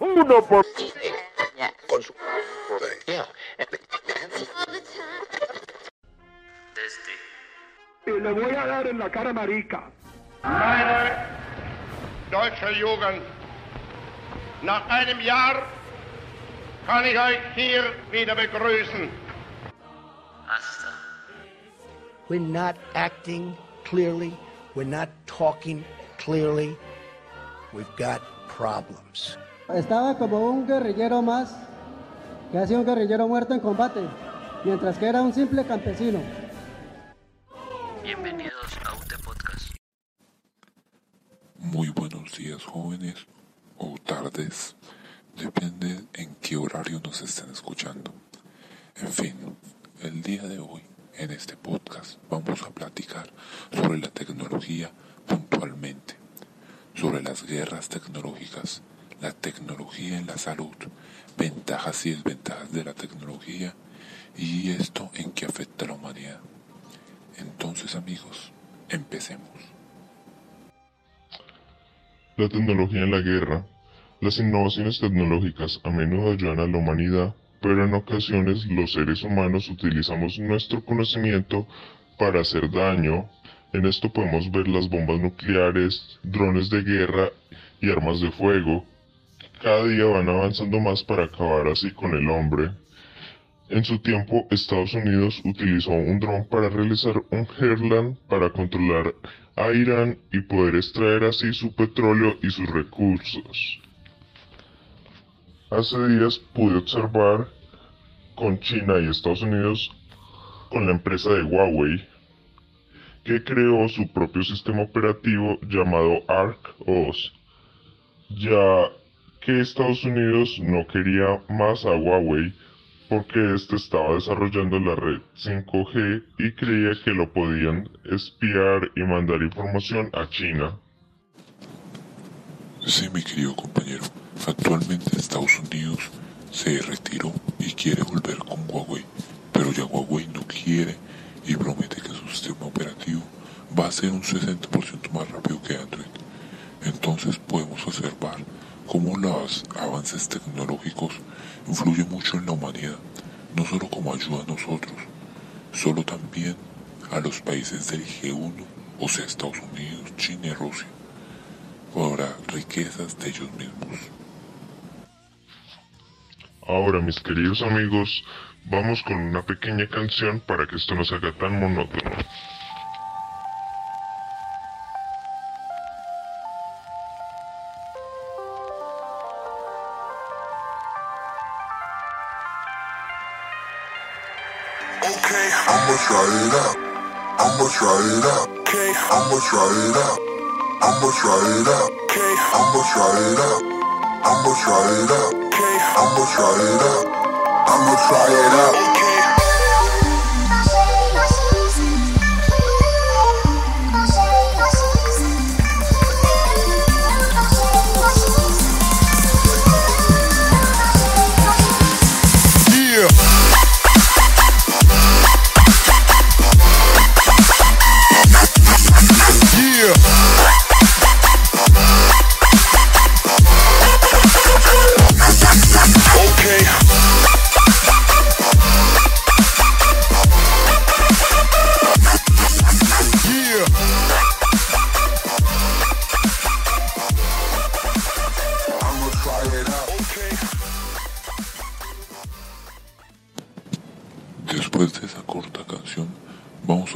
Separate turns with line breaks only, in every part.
Uno por...
Y le voy a dar en la cara marica.
Meine deutsche Jugend, nach einem Jahr kann ich euch hier wieder begrüßen.
We're not acting clearly. We're not talking clearly. We've got problems.
Estaba como un guerrillero más que ha sido un guerrillero muerto en combate, mientras que era un simple campesino.
Bienvenidos a UT Podcast.
Muy buenos días jóvenes o tardes, depende en qué horario nos estén escuchando. En fin, el día de hoy en este podcast vamos a platicar sobre la tecnología puntualmente, sobre las guerras tecnológicas, en la salud, ventajas y desventajas de la tecnología y esto en qué afecta a la humanidad. Entonces amigos, empecemos.
La tecnología en la guerra. Las innovaciones tecnológicas a menudo ayudan a la humanidad, pero en ocasiones los seres humanos utilizamos nuestro conocimiento para hacer daño. En esto podemos ver las bombas nucleares, drones de guerra y armas de fuego. Cada día van avanzando más para acabar así con el hombre. En su tiempo, Estados Unidos utilizó un dron para realizar un Herland para controlar a Irán y poder extraer así su petróleo y sus recursos. Hace días pude observar con China y Estados Unidos con la empresa de Huawei que creó su propio sistema operativo llamado ARC-OS, ya que Estados Unidos no quería más a Huawei porque éste estaba desarrollando la red 5G y creía que lo podían espiar y mandar información a China.
Sí, mi querido compañero, actualmente Estados Unidos se retiró y quiere volver con Huawei, pero ya Huawei no quiere y promete que su sistema operativo va a ser un 60% más rápido que Android. Entonces podemos observar cómo los avances tecnológicos influyen mucho en la humanidad, no solo como ayuda a nosotros, solo también a los países del G1, o sea Estados Unidos, China y Rusia, para riquezas de ellos mismos.
Ahora, mis queridos amigos, vamos con una pequeña canción para que esto no se haga tan monótono.
Okay, I'ma try it out. I'ma try it out. Okay, I'ma try it out. I'ma try it out. Okay, I'ma try it out. I'ma try it out. Okay, I'ma try it out. I'ma try it out.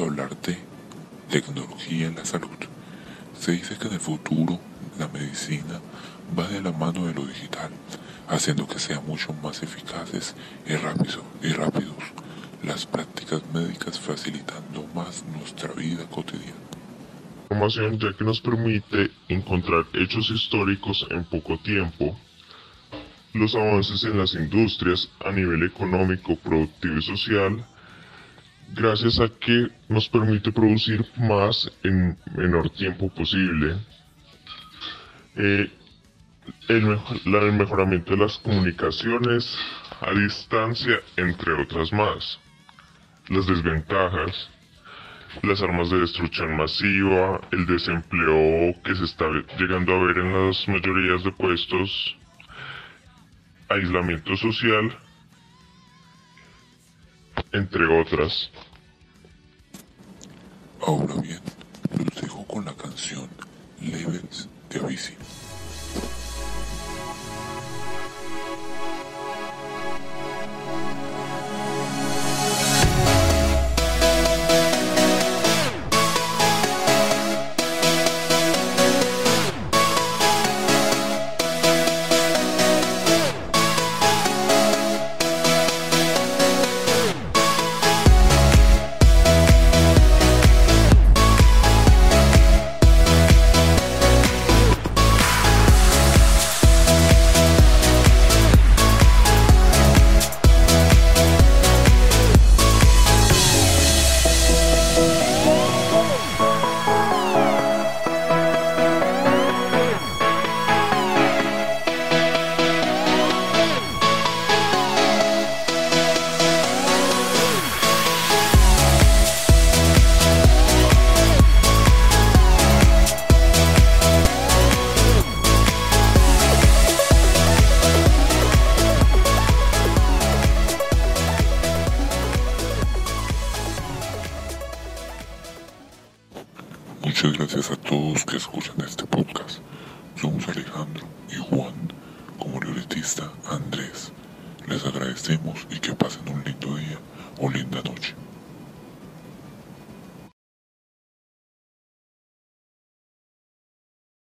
Hablar de tecnología en la salud. Se dice que en el futuro la medicina va de la mano de lo digital, haciendo que sean mucho más eficaces y rápido- y rápidos las prácticas médicas facilitando más nuestra vida cotidiana.
Información ya que nos permite encontrar hechos históricos en poco tiempo, los avances en las industrias a nivel económico, productivo y social, gracias a que nos permite producir más en menor tiempo posible. Eh, el, el mejoramiento de las comunicaciones a distancia, entre otras más. Las desventajas, las armas de destrucción masiva, el desempleo que se está llegando a ver en las mayorías de puestos, aislamiento social, entre otras.
Ahora bien, los dejo con la canción Levels de Avicii. Muchas gracias a todos que escuchan este podcast. Somos Alejandro y Juan, como libretista Andrés. Les agradecemos y que pasen un lindo día o linda noche.